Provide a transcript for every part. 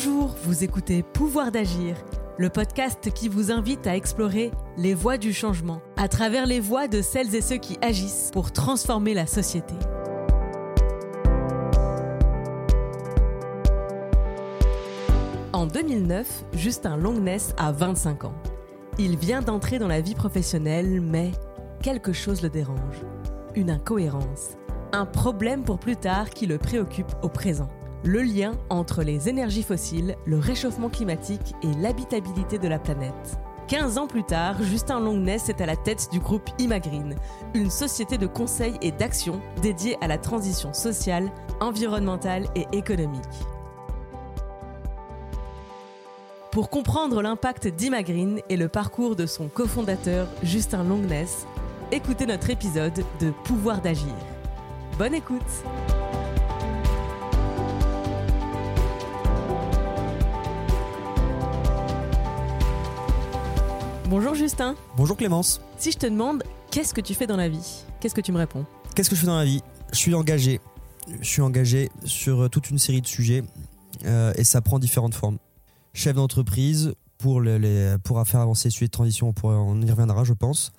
Bonjour, vous écoutez Pouvoir d'agir, le podcast qui vous invite à explorer les voies du changement à travers les voies de celles et ceux qui agissent pour transformer la société. En 2009, Justin Longness a 25 ans. Il vient d'entrer dans la vie professionnelle, mais quelque chose le dérange. Une incohérence. Un problème pour plus tard qui le préoccupe au présent. Le lien entre les énergies fossiles, le réchauffement climatique et l'habitabilité de la planète. 15 ans plus tard, Justin Longness est à la tête du groupe Imagreen, une société de conseil et d'action dédiée à la transition sociale, environnementale et économique. Pour comprendre l'impact d'Imagreen et le parcours de son cofondateur Justin Longness, écoutez notre épisode de Pouvoir d'agir. Bonne écoute Bonjour Justin. Bonjour Clémence. Si je te demande qu'est-ce que tu fais dans la vie, qu'est-ce que tu me réponds? Qu'est-ce que je fais dans la vie? Je suis engagé. Je suis engagé sur toute une série de sujets euh, et ça prend différentes formes chef d'entreprise pour, les, pour faire avancer les sujets de transition. On, on y reviendra, je pense.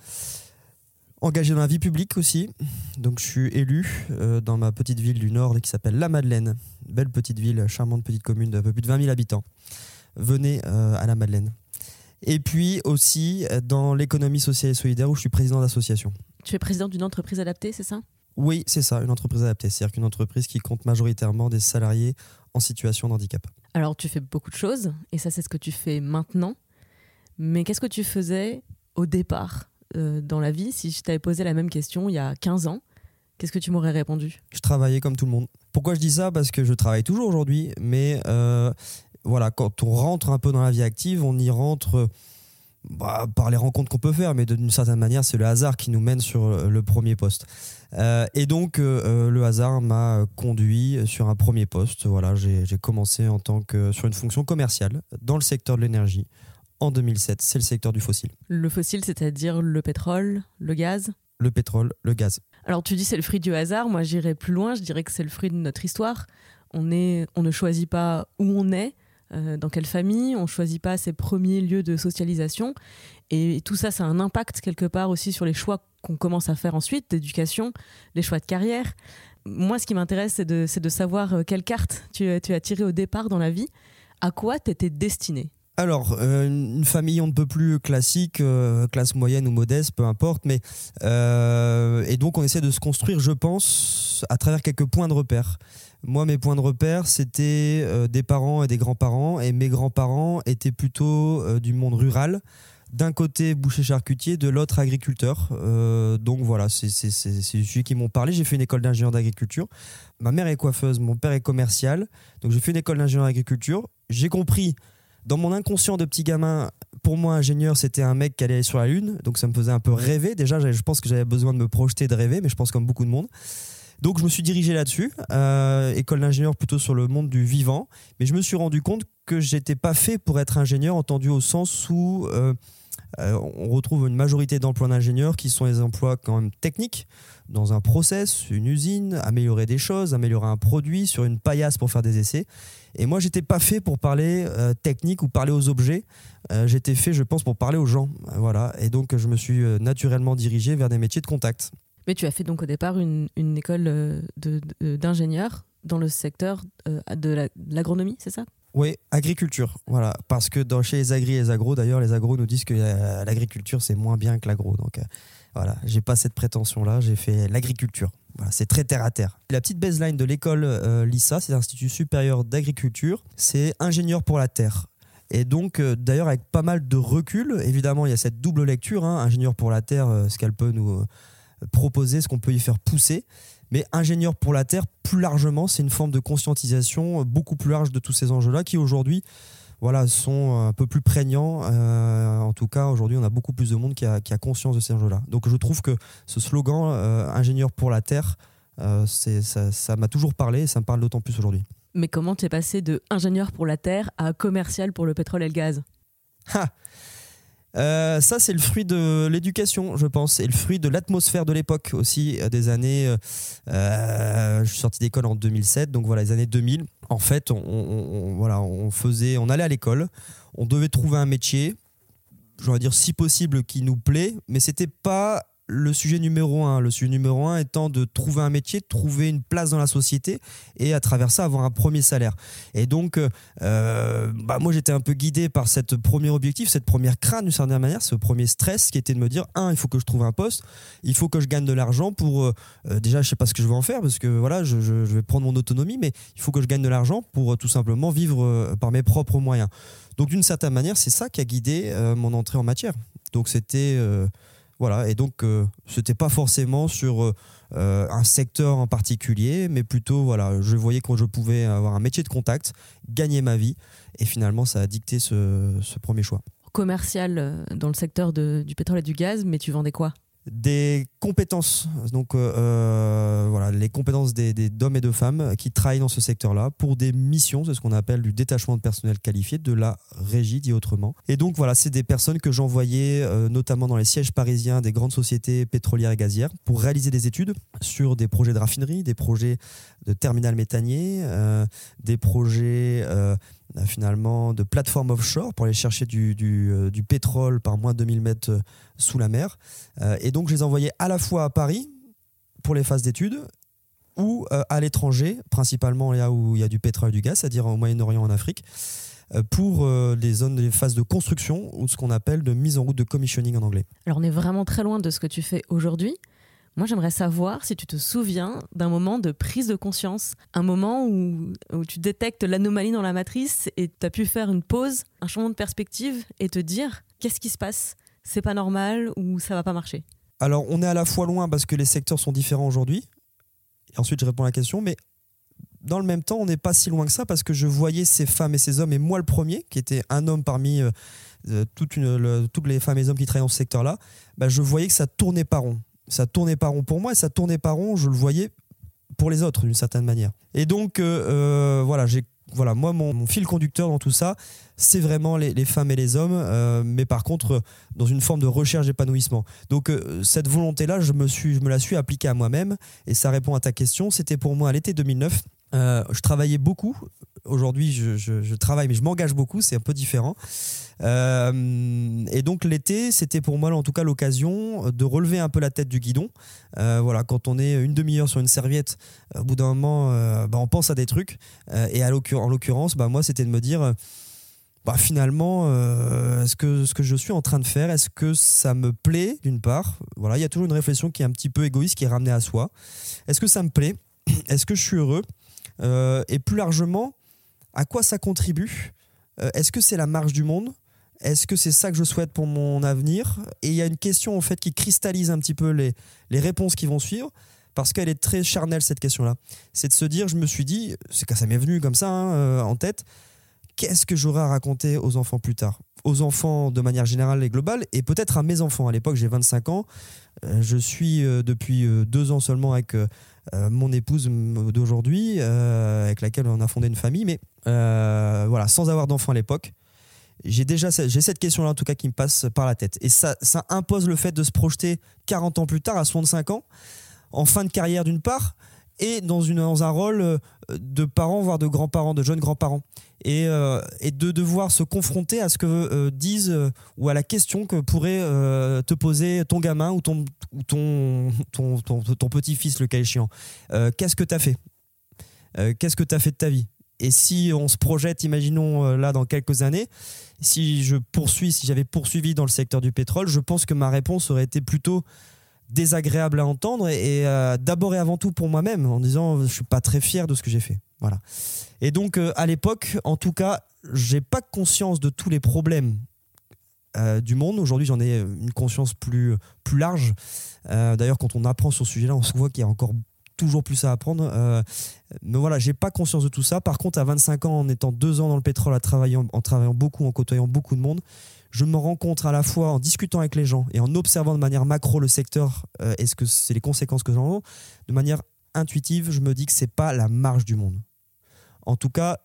Engagé dans la vie publique aussi. Donc, je suis élu euh, dans ma petite ville du Nord qui s'appelle La Madeleine. Belle petite ville, charmante petite commune d'un peu plus de 20 000 habitants. Venez euh, à La Madeleine. Et puis aussi euh, dans l'économie sociale et solidaire où je suis président d'association. Tu es président d'une entreprise adaptée, c'est ça? Oui, c'est ça, une entreprise adaptée. C'est-à-dire qu'une entreprise qui compte majoritairement des salariés en situation de handicap. Alors tu fais beaucoup de choses, et ça c'est ce que tu fais maintenant. Mais qu'est-ce que tu faisais au départ euh, dans la vie si je t'avais posé la même question il y a 15 ans? Qu'est-ce que tu m'aurais répondu? Je travaillais comme tout le monde. Pourquoi je dis ça? Parce que je travaille toujours aujourd'hui, mais euh, voilà, quand on rentre un peu dans la vie active, on y rentre bah, par les rencontres qu'on peut faire, mais d'une certaine manière, c'est le hasard qui nous mène sur le premier poste. Euh, et donc, euh, euh, le hasard m'a conduit sur un premier poste. Voilà, j'ai commencé en tant que sur une fonction commerciale dans le secteur de l'énergie en 2007. C'est le secteur du fossile. Le fossile, c'est-à-dire le pétrole, le gaz? Le pétrole, le gaz. Alors, tu dis c'est le fruit du hasard. Moi, j'irais plus loin. Je dirais que c'est le fruit de notre histoire. On, est, on ne choisit pas où on est euh, dans quelle famille, on choisit pas ses premiers lieux de socialisation. Et, tout ça, ça a un impact quelque part aussi sur les choix qu'on commence à faire ensuite, d'éducation, les choix de carrière. Moi, ce qui m'intéresse, c'est de, savoir euh, quelle carte tu, as tiré au départ dans la vie. À quoi tu étais destiné alors, euh, une famille on ne peut plus classique, classe moyenne ou modeste, peu importe, mais et donc on essaie de se construire, je pense, à travers quelques points de repère. Moi, mes points de repère, c'était euh, des parents et des grands-parents. Et mes grands-parents étaient plutôt euh, du monde rural. D'un côté, boucher-charcutier, de l'autre, agriculteur. Euh, donc voilà, c'est celui qui m'ont parlé. J'ai fait une école d'ingénieur d'agriculture. Ma mère est coiffeuse, mon père est commercial. Donc j'ai fait une école d'ingénieur d'agriculture. J'ai compris, dans mon inconscient de petit gamin, pour moi, ingénieur, c'était un mec qui allait sur la Lune. Donc ça me faisait un peu rêver. Déjà, je pense que j'avais besoin de me projeter, de rêver, mais je pense comme beaucoup de monde. Donc je me suis dirigé là-dessus, euh, école d'ingénieur plutôt sur le monde du vivant, mais je me suis rendu compte que j'étais pas fait pour être ingénieur, entendu au sens où euh, on retrouve une majorité d'emplois d'ingénieurs qui sont des emplois quand même techniques, dans un process, une usine, améliorer des choses, améliorer un produit, sur une paillasse pour faire des essais. Et moi, j'étais pas fait pour parler technique ou parler aux objets. j'étais fait, je pense, pour parler aux gens. Voilà. Et donc, je me suis naturellement dirigé vers des métiers de contact. Mais tu as fait donc au départ une, école euh, d'ingénieur dans le secteur euh, de l'agronomie, c'est ça? Oui, agriculture, voilà. Parce que dans, chez les agris et les agros, d'ailleurs, les agros nous disent que euh, l'agriculture, c'est moins bien que l'agro. Donc voilà, j'ai pas cette prétention-là, j'ai fait l'agriculture. Voilà, c'est très terre à terre. La petite baseline de l'école LISA, c'est l'Institut supérieur d'agriculture, c'est ingénieur pour la terre. Et donc, d'ailleurs, avec pas mal de recul, évidemment, il y a cette double lecture, hein, ingénieur pour la terre, ce qu'elle peut nous proposer, ce qu'on peut y faire pousser. Mais ingénieur pour la Terre, plus largement, c'est une forme de conscientisation beaucoup plus large de tous ces enjeux-là qui aujourd'hui voilà, sont un peu plus prégnants. Euh, en tout cas, aujourd'hui, on a beaucoup plus de monde qui a, conscience de ces enjeux-là. Donc je trouve que ce slogan, euh, ingénieur pour la Terre, euh, ça m'a toujours parlé et ça me parle d'autant plus aujourd'hui. Mais comment tu es passé de ingénieur pour la Terre à commercial pour le pétrole et le gaz? Euh, ça, c'est le fruit de l'éducation, je pense, et le fruit de l'atmosphère de l'époque aussi, euh, des années. Euh, je suis sorti d'école en 2007, donc voilà, les années 2000. En fait, on, voilà, on faisait, on allait à l'école, on devait trouver un métier, j'aurais dire si possible qui nous plaît, mais c'était pas le sujet numéro un. Le sujet numéro un étant de trouver un métier, trouver une place dans la société et à travers ça avoir un premier salaire. Et donc, euh, bah moi j'étais un peu guidé par cette premier objectif, cette première crainte d'une certaine manière, ce premier stress qui était de me dire un, il faut que je trouve un poste, il faut que je gagne de l'argent pour euh, euh, déjà je sais pas ce que je vais en faire parce que voilà je, vais prendre mon autonomie, mais il faut que je gagne de l'argent pour tout simplement vivre par mes propres moyens. Donc d'une certaine manière, c'est ça qui a guidé mon entrée en matière. Donc c'était voilà, et donc euh, c'était pas forcément sur euh, euh, un secteur en particulier, mais plutôt voilà, je voyais que je pouvais avoir un métier de contact, gagner ma vie, et finalement ça a dicté ce, ce premier choix. Commercial dans le secteur du pétrole et du gaz, mais tu vendais quoi? Des compétences, donc euh, euh, les compétences des, d'hommes et de femmes qui travaillent dans ce secteur-là pour des missions, c'est ce qu'on appelle du détachement de personnel qualifié, de la régie dit autrement. Et donc voilà, c'est des personnes que j'envoyais euh, notamment dans les sièges parisiens des grandes sociétés pétrolières et gazières pour réaliser des études sur des projets de raffinerie, des projets de terminal méthanier, des projets finalement de plateformes offshore pour aller chercher du, du, pétrole par moins de 2000 mètres sous la mer. et donc je les envoyais à la fois à Paris pour les phases d'études ou à l'étranger, principalement là où il y a du pétrole et du gaz, c'est-à-dire au Moyen-Orient, en Afrique, pour les zones, les phases de construction ou ce qu'on appelle de mise en route de commissioning en anglais. Alors on est vraiment très loin de ce que tu fais aujourd'hui. Moi, j'aimerais savoir si tu te souviens d'un moment de prise de conscience, un moment où, tu détectes l'anomalie dans la matrice et tu as pu faire une pause, un changement de perspective et te dire qu'est-ce qui se passe? C'est pas normal ou ça va pas marcher? Alors, on est à la fois loin parce que les secteurs sont différents aujourd'hui. Et ensuite, je réponds à la question, mais dans le même temps, on n'est pas si loin que ça parce que je voyais ces femmes et ces hommes, et moi le premier, qui était un homme parmi euh, euh, toutes les femmes et les hommes qui travaillent dans ce secteur-là, bah, je voyais que ça tournait pas rond ça tournait pas rond pour moi et ça tournait pas rond, je le voyais pour les autres d'une certaine manière. Et donc euh, voilà, j'ai voilà, moi mon, fil conducteur dans tout ça, c'est vraiment les, femmes et les hommes, euh, mais par contre dans une forme de recherche d'épanouissement. Donc cette volonté-là, je me suis, je me la suis appliquée à moi-même et ça répond à ta question. C'était pour moi à l'été 2009. je travaillais beaucoup. Aujourd'hui, je, travaille, mais je m'engage beaucoup. C'est un peu différent. Euh, et donc l'été, c'était pour moi en tout cas l'occasion de relever un peu la tête du guidon. Euh, voilà, quand on est une demi-heure sur une serviette, au bout d'un moment, euh, bah, on pense à des trucs. et en l'occurrence, bah, moi, c'était de me dire. Bah, finalement, est-ce que ce que je suis en train de faire, est-ce que ça me plaît d'une part? Voilà, il y a toujours une réflexion qui est un petit peu égoïste, qui est ramenée à soi. Est-ce que ça me plaît? Est-ce que je suis heureux? Et plus largement, à quoi ça contribue? Est-ce que c'est la marge du monde? Est-ce que c'est ça que je souhaite pour mon avenir? Et il y a une question en fait qui cristallise un petit peu les, les réponses qui vont suivre parce qu'elle est très charnelle cette question-là. C'est de se dire, je me suis dit, c'est quand ça m'est venu comme ça hein, euh, en tête, qu'est-ce que j'aurai à raconter aux enfants plus tard? Aux enfants de manière générale et globale, et peut-être à mes enfants. À l'époque, j'ai 25 ans, euh, je suis euh, depuis deux ans seulement avec mon épouse d'aujourd'hui, avec laquelle on a fondé une famille, mais voilà, sans avoir d'enfants à l'époque j'ai déjà j'ai cette question-là en tout cas qui me passe par la tête. Et ça, impose le fait de se projeter 40 ans plus tard, à 65 ans, en fin de carrière d'une part, et dans, une, dans un rôle euh, de parents, voire de grands-parents, de jeunes grands-parents. Et, euh, de devoir se confronter à ce que euh, disent ou à la question que pourrait te poser ton gamin ou ton, ou ton, ton, ton, ton petit-fils, le cas échéant. Qu'est-ce que tu as fait Qu'est-ce que tu as fait de ta vie? Et si on se projette, imaginons là dans quelques années, si je poursuis, si j'avais poursuivi dans le secteur du pétrole, je pense que ma réponse aurait été plutôt désagréable à entendre et, euh, d'abord et avant tout pour moi-même en disant je suis pas très fier de ce que j'ai fait. Voilà. Et donc euh, à l'époque, en tout cas, j'ai pas conscience de tous les problèmes euh, du monde. Aujourd'hui, j'en ai une conscience plus, plus large. D'ailleurs, quand on apprend sur ce sujet-là, on se voit qu'il y a encore toujours plus à apprendre. Euh, mais voilà, j'ai pas conscience de tout ça. Par contre, à 25 ans, en étant deux ans dans le pétrole, à travailler, en travaillant beaucoup, en côtoyant beaucoup de monde, je me rencontre à la fois en discutant avec les gens et en observant de manière macro le secteur euh, et ce que c'est les conséquences que j'en ai. De manière intuitive, je me dis que c'est pas la marge du monde. En tout cas,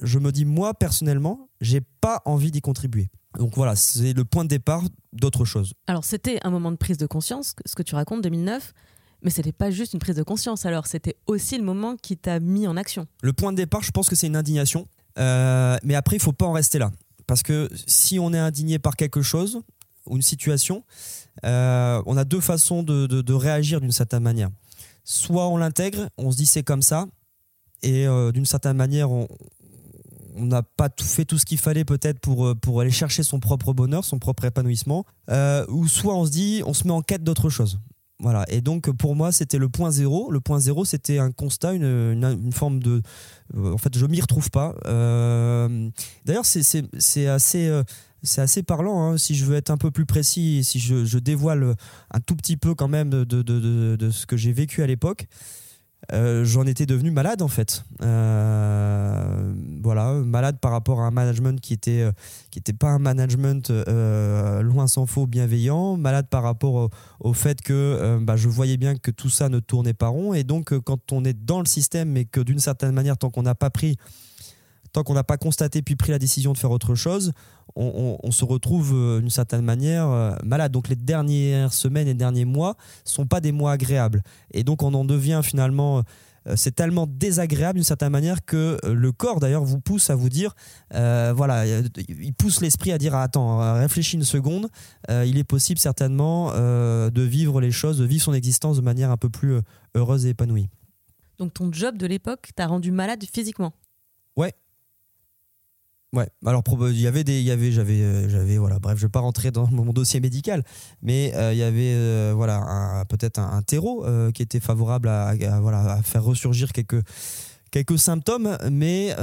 je me dis moi personnellement, j'ai pas envie d'y contribuer. Donc voilà, c'est le point de départ d'autre chose. Alors c'était un moment de prise de conscience, ce que tu racontes 2009, mais c'était pas juste une prise de conscience. Alors c'était aussi le moment qui t'a mis en action. Le point de départ, je pense que c'est une indignation, euh, mais après il faut pas en rester là, parce que si on est indigné par quelque chose ou une situation, euh, on a deux façons de, réagir d'une certaine manière. Soit on l'intègre, on se dit c'est comme ça, et euh, d'une certaine manière, on n'a pas tout fait tout ce qu'il fallait peut-être pour, aller chercher son propre bonheur, son propre épanouissement, ou soit on se dit, on se met en quête d'autre chose. Voilà. Et donc pour moi, c'était le point zéro. Le point zéro, c'était un constat, une, une, forme de. en fait, je m'y retrouve pas. D'ailleurs, c'est assez. c'est assez parlant, hein. si je veux être un peu plus précis, si je, dévoile un tout petit peu quand même de, de, de ce que j'ai vécu à l'époque. Euh, j'en étais devenu malade en fait. Euh, voilà, malade par rapport à un management qui était euh, pas un management loin s'en faut bienveillant, malade par rapport au, fait que bah, je voyais bien que tout ça ne tournait pas rond et donc quand on est dans le système mais que d'une certaine manière tant qu'on n'a pas pris tant qu'on n'a pas constaté puis pris la décision de faire autre chose, on, se retrouve euh, d'une certaine manière euh, malade. Donc les dernières semaines et derniers mois sont pas des mois agréables. Et donc on en devient finalement euh, c'est tellement désagréable d'une certaine manière que le corps d'ailleurs vous pousse à vous dire voilà il pousse l'esprit à dire attends réfléchis une seconde il est possible certainement de vivre les choses de vivre son existence de manière un peu plus heureuse et épanouie donc ton job de l'époque t'a rendu malade physiquement? Ouais, alors il y avait des, il y avait, j'avais, euh, j'avais, voilà, bref, je vais pas rentrer dans mon dossier médical, mais euh, il y avait, euh, voilà, peut-être un, terreau qui était favorable à, voilà, à faire ressurgir quelques, quelques symptômes, mais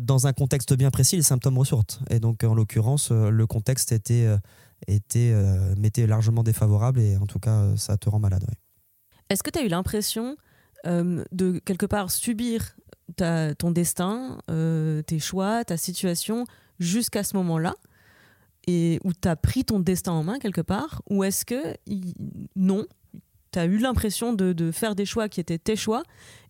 dans un contexte bien précis, les symptômes ressortent. Et donc, en l'occurrence, le contexte était, était, m'était largement défavorable et en tout cas, ça te rend malade. Est-ce que tu as eu l'impression de quelque part subir ton destin, euh, tes choix, ta situation jusqu'à ce moment-là et où tu as pris ton destin en main quelque part Ou est-ce que non, tu as eu l'impression de, faire des choix qui étaient tes choix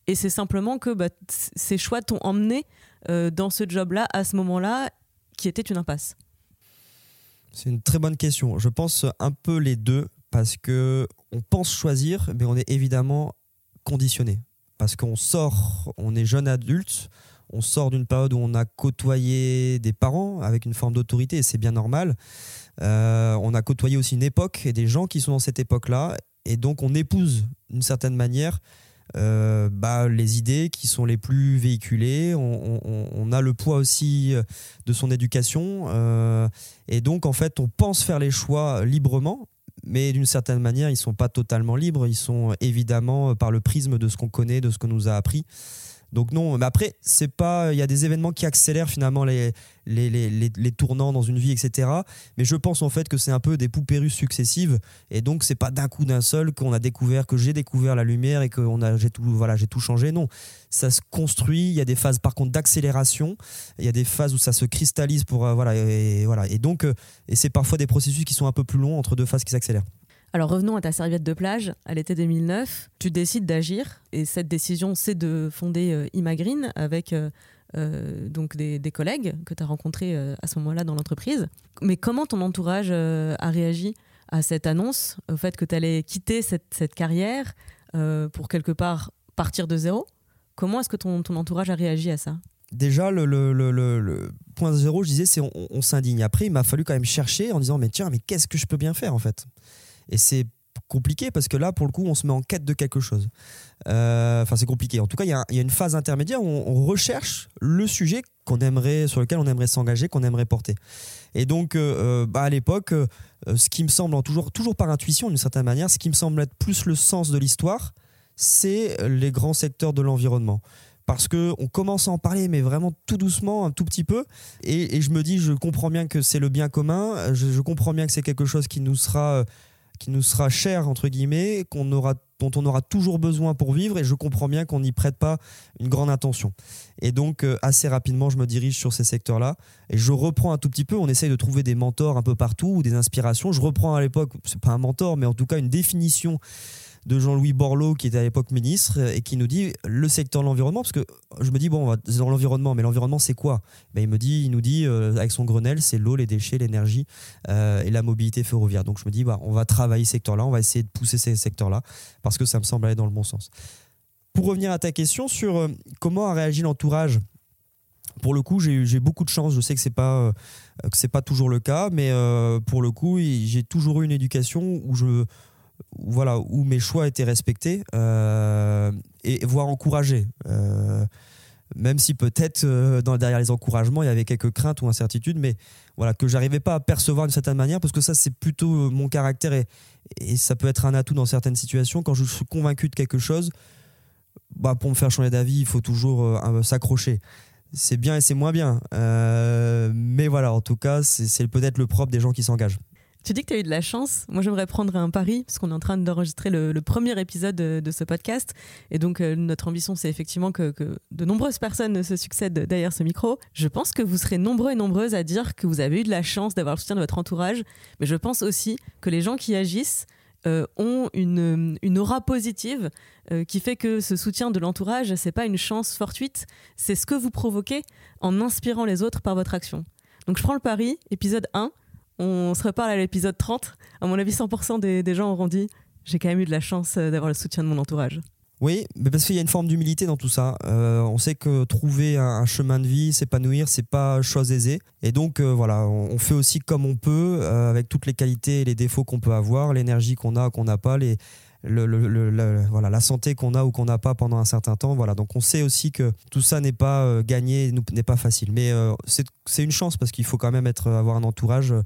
et c'est simplement que bah, ces choix t'ont emmené euh, dans ce job-là à ce moment-là qui était une impasse? C'est une très bonne question. Je pense un peu les deux parce que on pense choisir, mais on est évidemment conditionné parce qu'on sort, on est jeune adulte, on sort d'une période où on a côtoyé des parents avec une forme d'autorité, et c'est bien normal. Euh, on a côtoyé aussi une époque et des gens qui sont dans cette époque-là, et donc on épouse d'une certaine manière euh, bah, les idées qui sont les plus véhiculées. On, a le poids aussi de son éducation, euh, et donc en fait on pense faire les choix librement, mais d'une certaine manière, ils sont pas totalement libres. Ils sont évidemment euh, par le prisme de ce qu'on connaît, de ce qu'on nous a appris. Donc non, mais après, c'est pas. Il y a des événements qui accélèrent finalement les, les, les, les, tournants dans une vie, etc. Mais je pense en fait que c'est un peu des poupées russes successives. Et donc, c'est pas d'un coup d'un seul qu'on a découvert, que j'ai découvert la lumière et que a, j'ai tout, voilà, tout changé. Non, ça se construit. Il y a des phases par contre d'accélération. Il y a des phases où ça se cristallise pour. Euh, voilà, et, voilà. Et donc, euh, et c'est parfois des processus qui sont un peu plus longs entre deux phases qui s'accélèrent. Alors revenons à ta serviette de plage. À l'été 2009, tu décides d'agir et cette décision, c'est de fonder euh, Imagreen avec euh, euh, donc des, collègues que tu as rencontrés à ce moment-là dans l'entreprise. Mais comment ton entourage a réagi à cette annonce, au fait que tu allais quitter cette, carrière pour quelque part partir de zéro? Comment est-ce que ton, entourage a réagi à ça? Déjà, le, point zéro, je disais, c'est on, on s'indigne. Après, il m'a fallu quand même chercher en disant, mais tiens, mais qu'est-ce que je peux bien faire en fait? Et c'est compliqué parce que là, pour le coup, on se met en quête de quelque chose. Euh, enfin, c'est compliqué. En tout cas, il y, a une phase intermédiaire où on, recherche le sujet qu'on aimerait, sur lequel on aimerait s'engager, qu'on aimerait porter. Et donc, euh, euh, bah, à l'époque, ce qui me semble, toujours, toujours par intuition d'une certaine manière, ce qui me semble être plus le sens de l'histoire, c'est les grands secteurs de l'environnement parce que on commence à en parler, mais vraiment tout doucement, un tout petit peu. Et, je me dis, je comprends bien que c'est le bien commun, je, je comprends bien que c'est quelque chose qui nous sera qui nous sera cher entre guillemets, qu'on aura, dont on aura toujours besoin pour vivre, et je comprends bien qu'on n'y prête pas une grande attention. Et donc euh, assez rapidement, je me dirige sur ces secteurs-là, et je reprends un tout petit peu. On essaye de trouver des mentors un peu partout ou des inspirations. Je reprends à l'époque, c'est pas un mentor, mais en tout cas une définition de Jean-Louis Borloo, qui était à l'époque ministre, et qui nous dit le secteur de l'environnement, parce que je me dis, bon, on va dans l'environnement, mais l'environnement, c'est quoi? Ben, il, me dit, il nous dit, euh, avec son Grenelle, c'est l'eau, les déchets, l'énergie euh, et la mobilité ferroviaire. Donc je me dis, bah, on va travailler ce secteur-là, on va essayer de pousser ces secteurs-là, parce que ça me semble aller dans le bon sens. Pour revenir à ta question sur euh, comment a réagi l'entourage, pour le coup, j'ai beaucoup de chance. Je sais que c'est pas pas toujours le cas, mais pour le coup, j'ai toujours eu une éducation où je voilà, où mes choix étaient respectés euh, et voire encouragés. Euh, même si peut-être euh, derrière les encouragements, il y avait quelques craintes ou incertitudes, mais voilà, que j'arrivais pas à percevoir d'une certaine manière, parce que ça, c'est plutôt mon caractère et, et, ça peut être un atout dans certaines situations. Quand je suis convaincu de quelque chose, bah, pour me faire changer d'avis, il faut toujours s'accrocher. C'est bien et c'est moins bien. mais voilà, en tout cas, c'est peut-être le propre des gens qui s'engagent. Tu dis que tu as eu de la chance. Moi, j'aimerais prendre un pari, parce qu'on est en train d'enregistrer le, premier épisode de, ce podcast. Et donc, euh, notre ambition, c'est effectivement que, de nombreuses personnes se succèdent derrière ce micro. Je pense que vous serez nombreux et nombreuses à dire que vous avez eu de la chance d'avoir le soutien de votre entourage. Mais je pense aussi que les gens qui agissent euh, ont une, aura positive euh, qui fait que ce soutien de l'entourage, c'est pas une chance fortuite, c'est ce que vous provoquez en inspirant les autres par votre action. Donc je prends le pari, épisode 1, on se reparle à l'épisode 30. À mon avis, 100% des, gens auront dit j'ai quand même eu de la chance euh, d'avoir le soutien de mon entourage. Oui, mais parce qu'il y a une forme d'humilité dans tout ça. Euh, on sait que trouver un, chemin de vie, s'épanouir, c'est pas chose aisée. Et donc euh, voilà, on, fait aussi comme on peut, avec toutes les qualités et les défauts qu'on peut avoir, l'énergie qu'on a, qu'on n'a pas, les, le, voilà, la santé qu'on a ou qu'on n'a pas pendant un certain temps. Voilà. Donc on sait aussi que tout ça n'est pas euh, gagné, n'est pas facile. Mais euh, c'est une chance parce qu'il faut quand même être, avoir un entourage euh,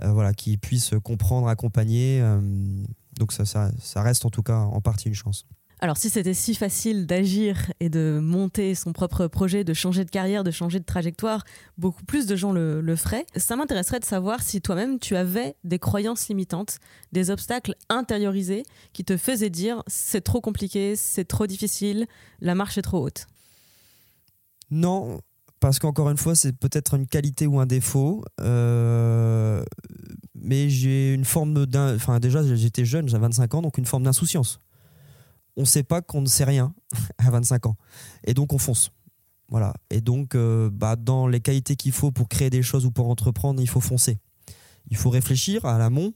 voilà, qui puisse comprendre, accompagner. donc ça, ça reste en tout cas en partie une chance. Alors si c'était si facile d'agir et de monter son propre projet, de changer de carrière, de changer de trajectoire, beaucoup plus de gens le, feraient. Ça m'intéresserait de savoir si toi-même tu avais des croyances limitantes, des obstacles intériorisés qui te faisaient dire c'est trop compliqué, c'est trop difficile, la marche est trop haute. Non, parce qu'encore une fois, c'est peut-être une qualité ou un défaut. Euh, mais j'ai une forme d'un. Enfin, déjà, j'étais jeune, j'avais 25 ans, donc une forme d'insouciance on ne sait pas qu'on ne sait rien à 25 ans. Et donc on fonce. Voilà. Et donc, euh, bah, dans les qualités qu'il faut pour créer des choses ou pour entreprendre, il faut foncer. Il faut réfléchir à l'amont,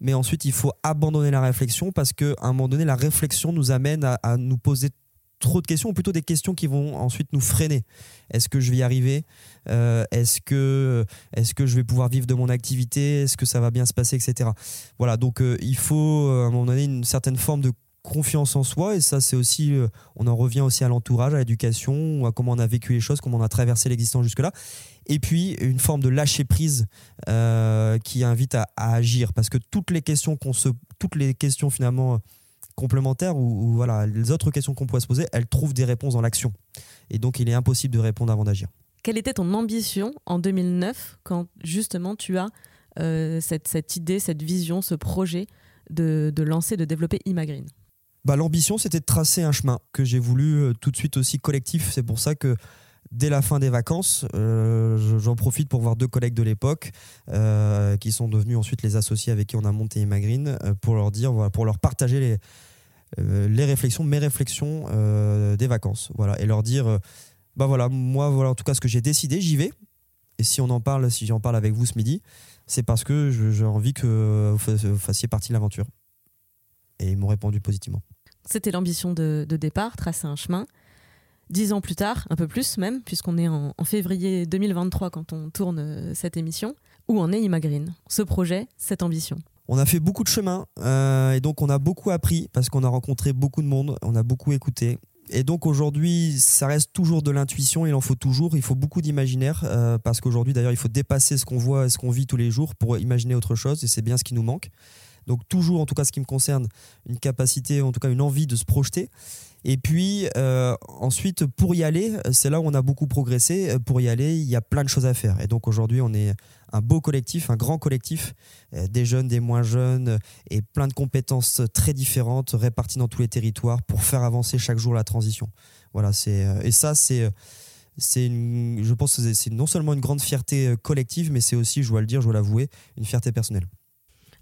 mais ensuite il faut abandonner la réflexion parce qu'à un moment donné, la réflexion nous amène à, nous poser trop de questions, ou plutôt des questions qui vont ensuite nous freiner. Est-ce que je vais y arriver? Euh, Est-ce que, est que je vais pouvoir vivre de mon activité? Est-ce que ça va bien se passer, etc. Voilà, donc euh, il faut à un moment donné une certaine forme de confiance en soi et ça c'est aussi euh, on en revient aussi à l'entourage à l'éducation à comment on a vécu les choses comment on a traversé l'existence jusque là et puis une forme de lâcher prise euh, qui invite à, agir. Parce que toutes les questions qu'on se toutes les questions finalement complémentaires ou, voilà les autres questions qu'on pourrait se poser elles trouvent des réponses dans l'action. Et donc il est impossible de répondre avant d'agir. Quelle était ton ambition en 2009 quand justement tu as euh, cette, cette idée cette vision ce projet de, de lancer de développer Imagreen? Bah, L'ambition, c'était de tracer un chemin que j'ai voulu euh, tout de suite aussi collectif. C'est pour ça que dès la fin des vacances, euh, j'en profite pour voir deux collègues de l'époque euh, qui sont devenus ensuite les associés avec qui on a monté Imagreen pour leur dire, pour leur partager les réflexions, mes réflexions des vacances. Voilà, et leur dire, bah voilà, moi, voilà en tout cas ce que j'ai décidé, j'y vais. Et si on en parle, si j'en parle avec vous ce midi, c'est parce que j'ai envie que vous fassiez partie de l'aventure. Et ils m'ont répondu positivement. C'était l'ambition de, départ, tracer un chemin. Dix ans plus tard, un peu plus même, puisqu'on est en, février 2023 quand on tourne euh, cette émission, où en est Imagreen, ce projet, cette ambition? On a fait beaucoup de chemin euh, et donc on a beaucoup appris parce qu'on a rencontré beaucoup de monde, on a beaucoup écouté. Et donc aujourd'hui, ça reste toujours de l'intuition, il en faut toujours, il faut beaucoup d'imaginaire euh, parce qu'aujourd'hui d'ailleurs, il faut dépasser ce qu'on voit et ce qu'on vit tous les jours pour imaginer autre chose et c'est bien ce qui nous manque. Donc toujours, en tout cas ce qui me concerne, une capacité, en tout cas une envie de se projeter. Et puis euh, ensuite, pour y aller, c'est là où on a beaucoup progressé. Pour y aller, il y a plein de choses à faire. Et donc aujourd'hui, on est un beau collectif, un grand collectif, euh, des jeunes, des moins jeunes, et plein de compétences très différentes réparties dans tous les territoires pour faire avancer chaque jour la transition. Voilà, c'est euh, et ça c'est c'est je pense c'est non seulement une grande fierté collective, mais c'est aussi, je dois le dire, je dois l'avouer, une fierté personnelle.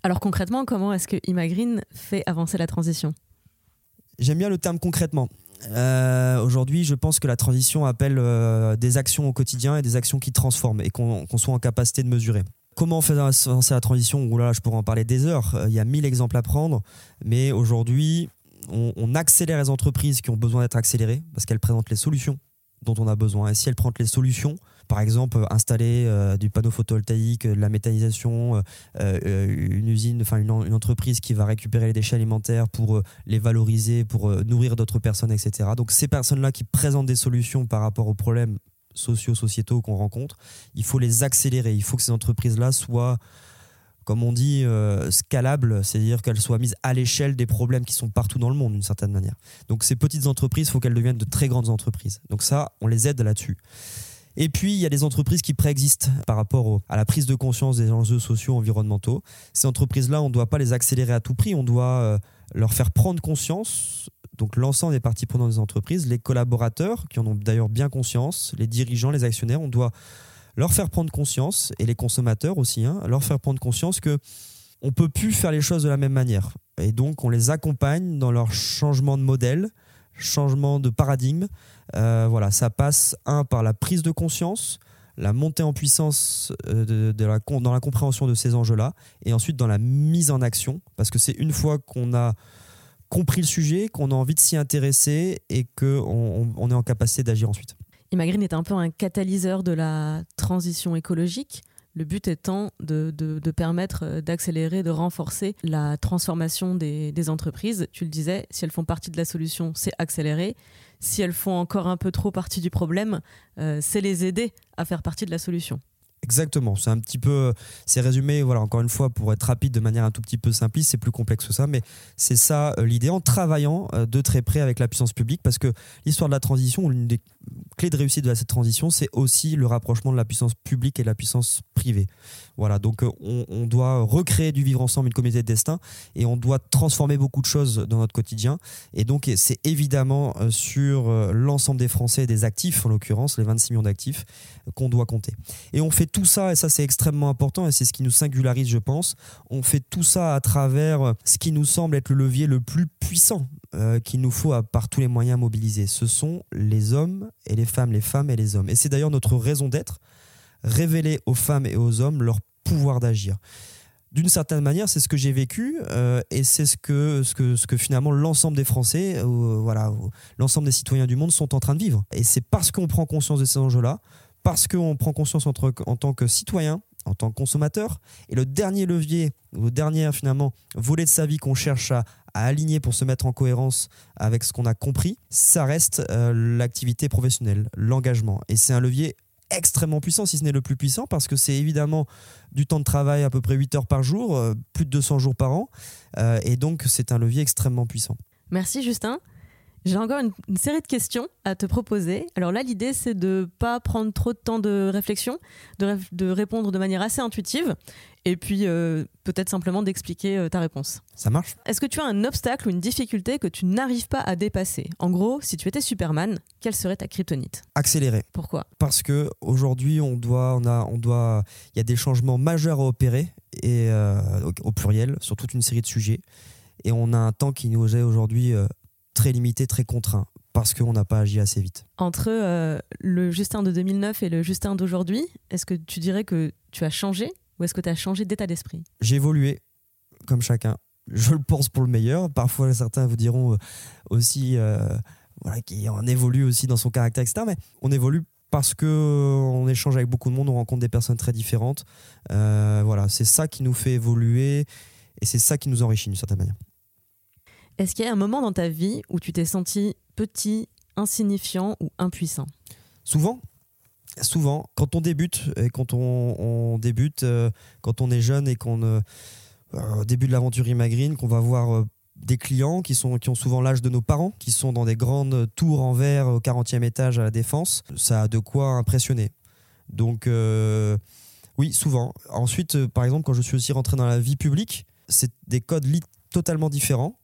Alors concrètement, comment est-ce que Imagreen fait avancer la transition? J'aime bien le terme concrètement. Euh, aujourd'hui, je pense que la transition appelle euh, des actions au quotidien et des actions qui transforment et qu'on soit en capacité de mesurer. Comment on fait avancer la transition? Là, je pourrais en parler des heures. Euh, il y a mille exemples à prendre, mais aujourd'hui, on, accélère les entreprises qui ont besoin d'être accélérées parce qu'elles présentent les solutions dont on a besoin. Et si elles présentent les solutions, par exemple installer euh, du panneau photovoltaïque, de la méthanisation, euh, une usine, enfin une, entreprise qui va récupérer les déchets alimentaires pour les valoriser, pour nourrir d'autres personnes, etc. Donc ces personnes-là qui présentent des solutions par rapport aux problèmes socio-sociétaux qu'on rencontre, il faut les accélérer. Il faut que ces entreprises-là soient, comme on dit, euh, scalables, c'est-à-dire qu'elles soient mises à l'échelle des problèmes qui sont partout dans le monde, d'une certaine manière. Donc ces petites entreprises, il faut qu'elles deviennent de très grandes entreprises. Donc ça, on les aide là-dessus. Et puis, il y a des entreprises qui préexistent par rapport à la prise de conscience des enjeux sociaux, environnementaux. Ces entreprises-là, on ne doit pas les accélérer à tout prix, on doit euh, leur faire prendre conscience donc l'ensemble des parties prenantes des entreprises, les collaborateurs qui en ont d'ailleurs bien conscience, les dirigeants, les actionnaires, on doit leur faire prendre conscience et les consommateurs aussi, hein, leur faire prendre conscience que on peut plus faire les choses de la même manière. Et donc on les accompagne dans leur changement de modèle, changement de paradigme. Euh, voilà, ça passe un par la prise de conscience, la montée en puissance euh, de, la, dans la compréhension de ces enjeux-là, et ensuite dans la mise en action, parce que c'est une fois qu'on a compris le sujet, qu'on a envie de s'y intéresser et qu'on on est en capacité d'agir ensuite. Imagreen est un peu un catalyseur de la transition écologique. Le but étant de, permettre euh, d'accélérer, de renforcer la transformation des, entreprises. Tu le disais, si elles font partie de la solution, c'est accélérer. Si elles font encore un peu trop partie du problème, euh, c'est les aider à faire partie de la solution. Exactement, c'est un petit peu, c'est résumé, voilà, encore une fois, pour être rapide de manière un tout petit peu simpliste, c'est plus complexe que ça, mais c'est ça euh, l'idée en travaillant euh, de très près avec la puissance publique, parce que l'histoire de la transition, l'une des clés de réussite de cette transition, c'est aussi le rapprochement de la puissance publique et de la puissance privée. Voilà, donc euh, on, doit recréer du vivre ensemble, une communauté de destin, et on doit transformer beaucoup de choses dans notre quotidien. Et donc c'est évidemment euh, sur euh, l'ensemble des Français, des actifs en l'occurrence, les 26 millions d'actifs, qu'on doit compter. Et on fait tout ça, et ça c'est extrêmement important, et c'est ce qui nous singularise, je pense. On fait tout ça à travers ce qui nous semble être le levier le plus puissant qu'il nous faut par tous les moyens mobilisés. Ce sont les hommes et les femmes, les femmes et les hommes. Et c'est d'ailleurs notre raison d'être révéler aux femmes et aux hommes leur pouvoir d'agir. D'une certaine manière, c'est ce que j'ai vécu euh, et c'est ce que, ce, que, ce que finalement l'ensemble des Français, euh, voilà, l'ensemble des citoyens du monde sont en train de vivre. Et c'est parce qu'on prend conscience de ces enjeux-là, parce qu'on prend conscience en, en tant que citoyen, en tant que consommateur, et le dernier levier, le dernier finalement volet de sa vie qu'on cherche à, aligner pour se mettre en cohérence avec ce qu'on a compris, ça reste euh, l'activité professionnelle, l'engagement. Et c'est un levier extrêmement puissant, si ce n'est le plus puissant, parce que c'est évidemment du temps de travail à peu près 8 heures par jour, euh, plus de 200 jours par an, euh, et donc c'est un levier extrêmement puissant. Merci Justin. J'ai encore une, série de questions à te proposer. Alors là, l'idée, c'est de pas prendre trop de temps de réflexion, de, répondre de manière assez intuitive, et puis euh, peut-être simplement d'expliquer euh, ta réponse. Ça marche. Est-ce que tu as un obstacle ou une difficulté que tu n'arrives pas à dépasser? En gros, si tu étais Superman, quelle serait ta kryptonite? Accélérer. Pourquoi? Parce que aujourd'hui, on doit, on a, on doit, il y a des changements majeurs à opérer et euh, au pluriel sur toute une série de sujets. Et on a un temps qui nous est aujourd'hui très limité, très contraint, parce qu'on n'a pas agi assez vite. Entre euh, le Justin de 2009 et le Justin d'aujourd'hui, est-ce que tu dirais que tu as changé ou est-ce que tu as changé d'état d'esprit? J'ai évolué, comme chacun. Je le pense pour le meilleur. Parfois, certains vous diront euh, aussi euh, voilà, qu'on évolue aussi dans son caractère, etc. Mais on évolue parce qu'on échange avec beaucoup de monde, on rencontre des personnes très différentes. voilà, c'est ça qui nous fait évoluer et c'est ça qui nous enrichit d'une certaine manière. Est-ce qu'il y a un moment dans ta vie où tu t'es senti petit, insignifiant ou impuissant? Souvent. Souvent, quand on débute, quand on, débute, euh, quand on est jeune et qu'on euh, euh début de l'aventure Imagreen, qu'on va voir euh, des clients qui, sont, qui ont souvent l'âge de nos parents, qui sont dans des grandes tours en verre au 40e étage à la Défense, ça a de quoi impressionner. Donc, oui, souvent. Ensuite, par exemple, quand je suis aussi rentré dans la vie publique, c'est des codes totalement différents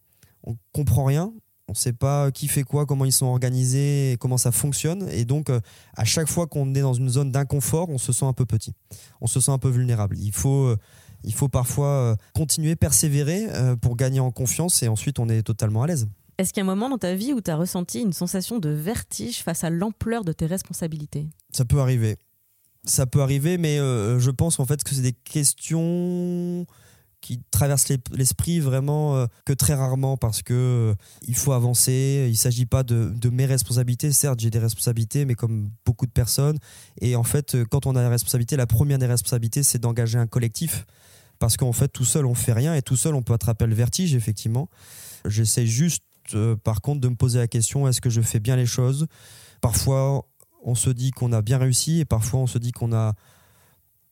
on comprend rien, on ne sait pas qui fait quoi, comment ils sont organisés, comment ça fonctionne. Et donc, euh, à chaque fois qu'on est dans une zone d'inconfort, on se sent un peu petit, on se sent un peu vulnérable. Il faut, euh, il faut parfois euh, continuer, persévérer pour gagner en confiance et ensuite on est totalement à l'aise. Est-ce qu'il y a un moment dans ta vie où tu as ressenti une sensation de vertige face à l'ampleur de tes responsabilités? Ça peut arriver. Ça peut arriver, mais je pense en fait que c'est des questions qui traversent l'esprit vraiment euh, que très rarement parce que euh, il faut avancer. Il ne s'agit pas de, mes responsabilités. Certes, j'ai des responsabilités, mais comme beaucoup de personnes. Et en fait, quand on a des responsabilités, la première des responsabilités, c'est d'engager un collectif. Parce qu'en fait, tout seul, on fait rien et tout seul, on peut attraper le vertige, effectivement. J'essaie juste, par contre, de me poser la question est-ce que je fais bien les choses? Parfois, on se dit qu'on a bien réussi et parfois on se dit qu'on a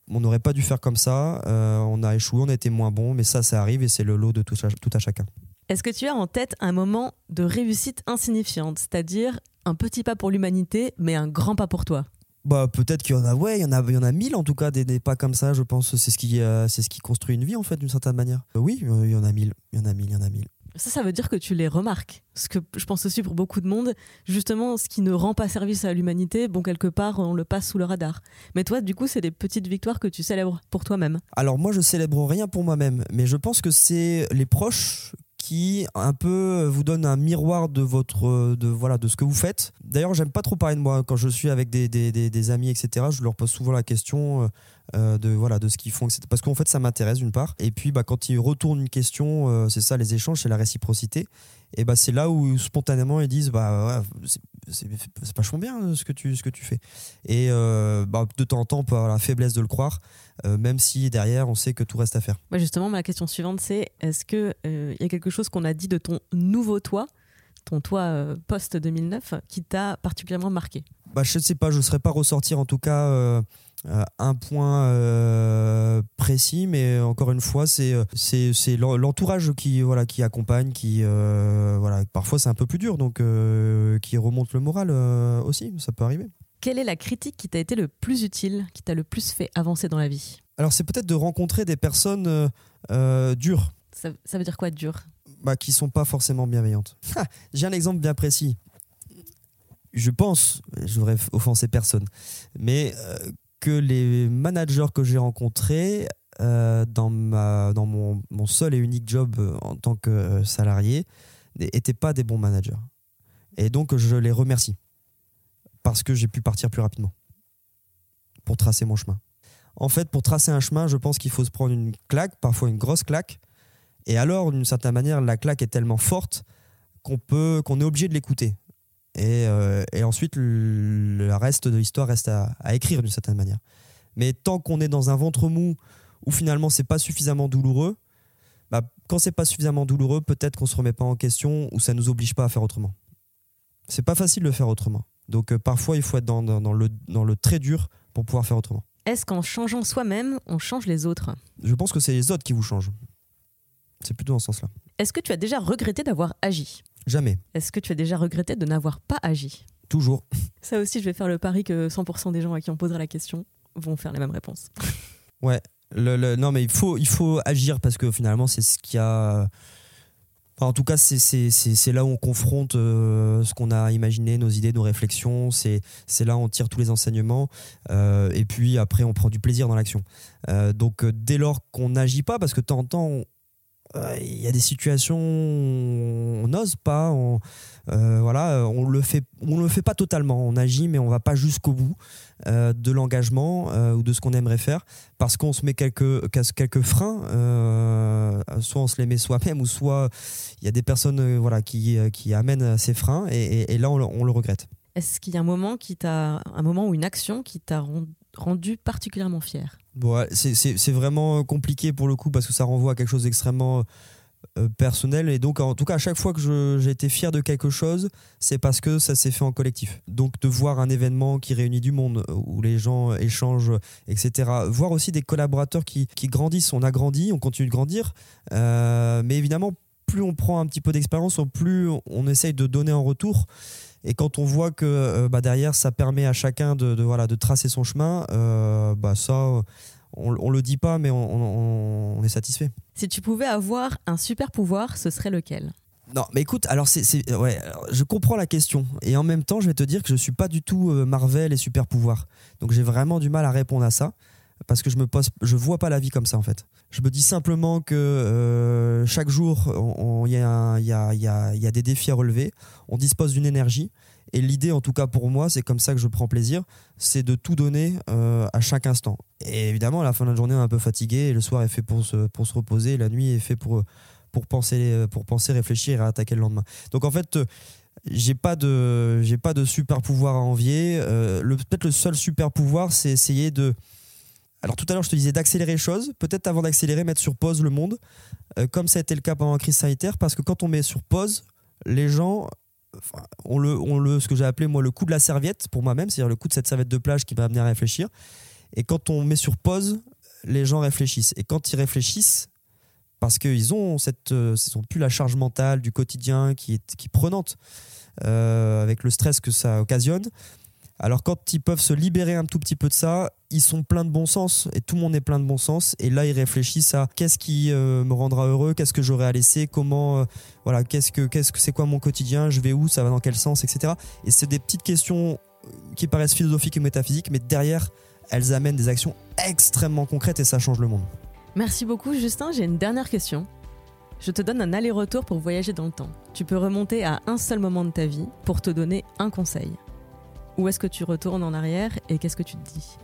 on n'aurait pas dû faire comme ça, euh, on a échoué, on a été moins bon, mais ça, ça arrive et c'est le lot de tout, tout à chacun. Est-ce que tu as en tête un moment de réussite insignifiante, c'est-à-dire un petit pas pour l'humanité, mais un grand pas pour toi? Bah, peut-être qu'il y en a, ouais, il y en a, il y en a mille en tout cas, des, pas comme ça, je pense. C'est ce qui, euh, c'est ce qui construit une vie en fait, d'une certaine manière. oui, il y en a mille, il y en a mille, il y en a mille. Ça, ça veut dire que tu les remarques. Ce que je pense aussi pour beaucoup de monde, justement, ce qui ne rend pas service à l'humanité, bon, quelque part, on le passe sous le radar. Mais toi, du coup, c'est des petites victoires que tu célèbres pour toi-même. Alors, moi, je célèbre rien pour moi-même, mais je pense que c'est les proches qui un peu vous donne un miroir de votre de voilà de ce que vous faites. D'ailleurs, j'aime pas trop parler de moi quand je suis avec des, amis, etc. Je leur pose souvent la question euh, euh, de voilà de ce qu'ils font, etc. Parce qu'en fait, ça m'intéresse d'une part. Et puis, bah, quand ils retournent une question, euh, c'est ça les échanges, c'est la réciprocité et bah c'est là où spontanément ils disent bah c'est vachement bien euh, ce que tu ce que tu fais. Et euh, bah, de temps en temps on peut avoir la faiblesse de le croire euh, même si derrière on sait que tout reste à faire. Bah justement ma question suivante c'est est-ce que il y a quelque chose qu'on a dit de ton nouveau toi ton toi post 2009 qui t'a particulièrement marqué? Bah je ne sais pas je ne serais pas ressortir en tout cas euh, un point euh, précis, mais encore une fois, c'est euh, c'est l'entourage qui voilà qui accompagne, qui voilà parfois c'est un peu plus dur, donc qui remonte le moral aussi, ça peut arriver. Quelle est la critique qui t'a été le plus utile, qui t'a le plus fait avancer dans la vie? Alors c'est peut-être de rencontrer des personnes dures. Ça, ça, veut dire quoi dur bah, Qui sont pas forcément bienveillantes. J'ai un exemple bien précis je pense, je voudrais offenser personne, mais que les managers que j'ai rencontrés euh, dans, mon, mon, seul et unique job euh, en tant que euh, salarié n'étaient pas des bons managers. Et donc je les remercie parce que j'ai pu partir plus rapidement pour tracer mon chemin. En fait, pour tracer un chemin, je pense qu'il faut se prendre une claque, parfois une grosse claque. Et alors, d'une certaine manière, la claque est tellement forte qu'on peut, qu'on est obligé de l'écouter. Euh, et, ensuite, le, reste de l'histoire reste à, écrire d'une certaine manière. Mais tant qu'on est dans un ventre mou où finalement c'est pas suffisamment douloureux, bah, quand c'est pas suffisamment douloureux, peut-être qu'on se remet pas en question ou ça nous oblige pas à faire autrement. C'est pas facile de faire autrement. Donc euh, parfois il faut être dans, dans, le, dans le très dur pour pouvoir faire autrement. Est-ce qu'en changeant soi-même, on change les autres? Je pense que c'est les autres qui vous changent. C'est plutôt dans ce sens-là. Est-ce que tu as déjà regretté d'avoir agi? Jamais. Est-ce que tu as déjà regretté de n'avoir pas agi? Toujours. Ça aussi, je vais faire le pari que 100% des gens à qui on posera la question vont faire la même réponse. ouais. Le, non, mais il faut, il faut agir parce que finalement, c'est ce qui a. en tout cas, c'est là où on confronte euh, ce qu'on a imaginé, nos idées, nos réflexions. C'est là où on tire tous les enseignements. Euh, et puis après, on prend du plaisir dans l'action. Euh, donc, dès lors qu'on n'agit pas, parce que de temps en temps, il y a des situations où on n'ose pas, on, euh, voilà, on le fait, on le fait pas totalement. On agit, mais on va pas jusqu'au bout euh, de l'engagement ou de ce qu'on aimerait faire, parce qu'on se met quelques quelques freins. soit on se les met soi-même, ou soit il y a des personnes, voilà, qui qui amènent ces freins, et, là on, on, le regrette. Est-ce qu'il y a un moment qui t'a, un moment ou une action qui t'a rendu particulièrement fier? C'est vraiment compliqué pour le coup parce que ça renvoie à quelque chose d'extrêmement euh, personnel. Et donc, en tout cas, à chaque fois que j'ai été fier de quelque chose, c'est parce que ça s'est fait en collectif. Donc, de voir un événement qui réunit du monde, où les gens échangent, etc. Voir aussi des collaborateurs qui, qui grandissent. On a grandi, on continue de grandir. Euh, mais évidemment, plus on prend un petit peu d'expérience, plus on essaye de donner en retour. Et quand on voit que euh, bah, derrière, ça permet à chacun de, voilà, de tracer son chemin, euh, bah, ça, on, ne le dit pas, mais on, est satisfait. Si tu pouvais avoir un super pouvoir, ce serait lequel? Non, mais écoute, alors c'est, ouais, je comprends la question et en même temps, je vais te dire que je suis pas du tout euh, Marvel et super pouvoir. Donc j'ai vraiment du mal à répondre à ça. Parce que je me pose, je vois pas la vie comme ça en fait. Je me dis simplement que euh, chaque jour, il y, a, des défis à relever. On dispose d'une énergie. Et l'idée, en tout cas pour moi, c'est comme ça que je prends plaisir, c'est de tout donner euh, à chaque instant. Et évidemment, à la fin de la journée, on est un peu fatigué. Et le soir est fait pour se, reposer. la nuit est fait pour, penser, pour penser, réfléchir et attaquer le lendemain. Donc en fait, j'ai pas de pas de super pouvoir à envier. Euh, peut-être le seul super pouvoir, c'est essayer de alors tout à l'heure, je te disais d'accélérer les choses. Peut-être avant d'accélérer, mettre sur pause le monde, euh, comme ça a été le cas pendant la crise sanitaire, parce que quand on met sur pause, les gens ont le, le, ce que j'ai appelé moi le coup de la serviette pour moi-même, c'est-à-dire le coup de cette serviette de plage qui m'a amené à réfléchir. Et quand on met sur pause, les gens réfléchissent. Et quand ils réfléchissent, parce qu'ils ont cette, euh, ils ont plus la charge mentale du quotidien qui est, qui prenante, euh, avec le stress que ça occasionne, alors quand ils peuvent se libérer un tout petit peu de ça, ils sont pleins de bon sens et tout le monde est plein de bon sens et là ils réfléchissent à qu'est-ce qui euh, me rendra heureux, qu'est-ce que j'aurai à laisser, comment euh, voilà, qu'est-ce que qu'est-ce que c'est quoi mon quotidien, je vais où, ça va dans quel sens, etc. Et c'est des petites questions qui paraissent philosophiques et métaphysiques, mais derrière elles amènent des actions extrêmement concrètes et ça change le monde. Merci beaucoup Justin, j'ai une dernière question. Je te donne un aller-retour pour voyager dans le temps. Tu peux remonter à un seul moment de ta vie pour te donner un conseil. Où est-ce que tu retournes en arrière et qu'est-ce que tu te dis?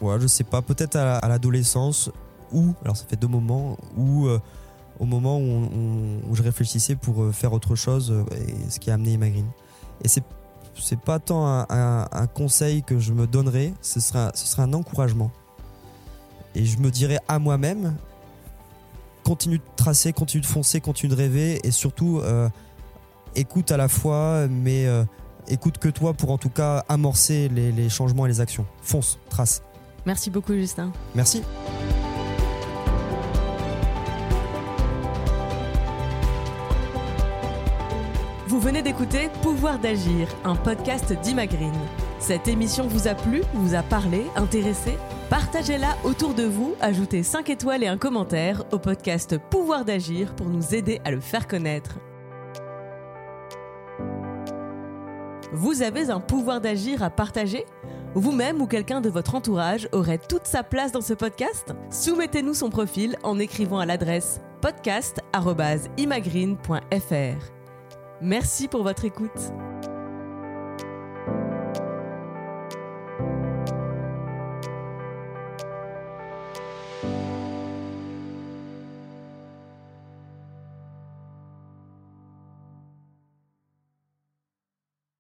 Ouais, je sais pas, peut-être à, l'adolescence ou, alors ça fait deux moments, ou euh, au moment où, je réfléchissais pour euh, faire autre chose, euh, et ce qui a amené Imagreen. Et c'est c'est pas tant un, conseil que je me donnerais, ce sera, ce sera un encouragement. Et je me dirais à moi-même, continue de tracer, continue de foncer, continue de rêver, et surtout, écoute à la fois, mais écoute que toi pour en tout cas amorcer les, changements et les actions. Fonce, trace. Merci beaucoup Justin. Merci. Vous venez d'écouter Pouvoir d'agir, un podcast d'Imagreen. Cette émission vous a plu, vous a parlé, intéressé? Partagez-la autour de vous, ajoutez 5 étoiles et un commentaire au podcast Pouvoir d'agir pour nous aider à le faire connaître. Vous avez un pouvoir d'agir à partager? Vous-même ou quelqu'un de votre entourage aurait toute sa place dans ce podcast? Soumettez-nous son profil en écrivant à l'adresse podcast.imagreen.fr. Merci pour votre écoute.